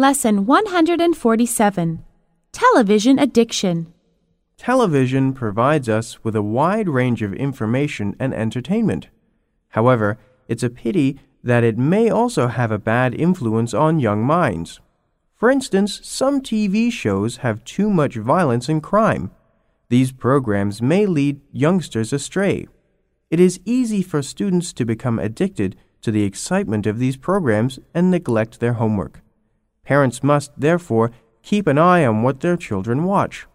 Lesson 147 Television Addiction. Television provides us with a wide range of information and entertainment. However, it's a pity that it may also have a bad influence on young minds. For instance, some TV shows have too much violence and crime. These programs may lead youngsters astray. It is easy for students to become addicted to the excitement of these programs and neglect their homework. Parents must, therefore, keep an eye on what their children watch.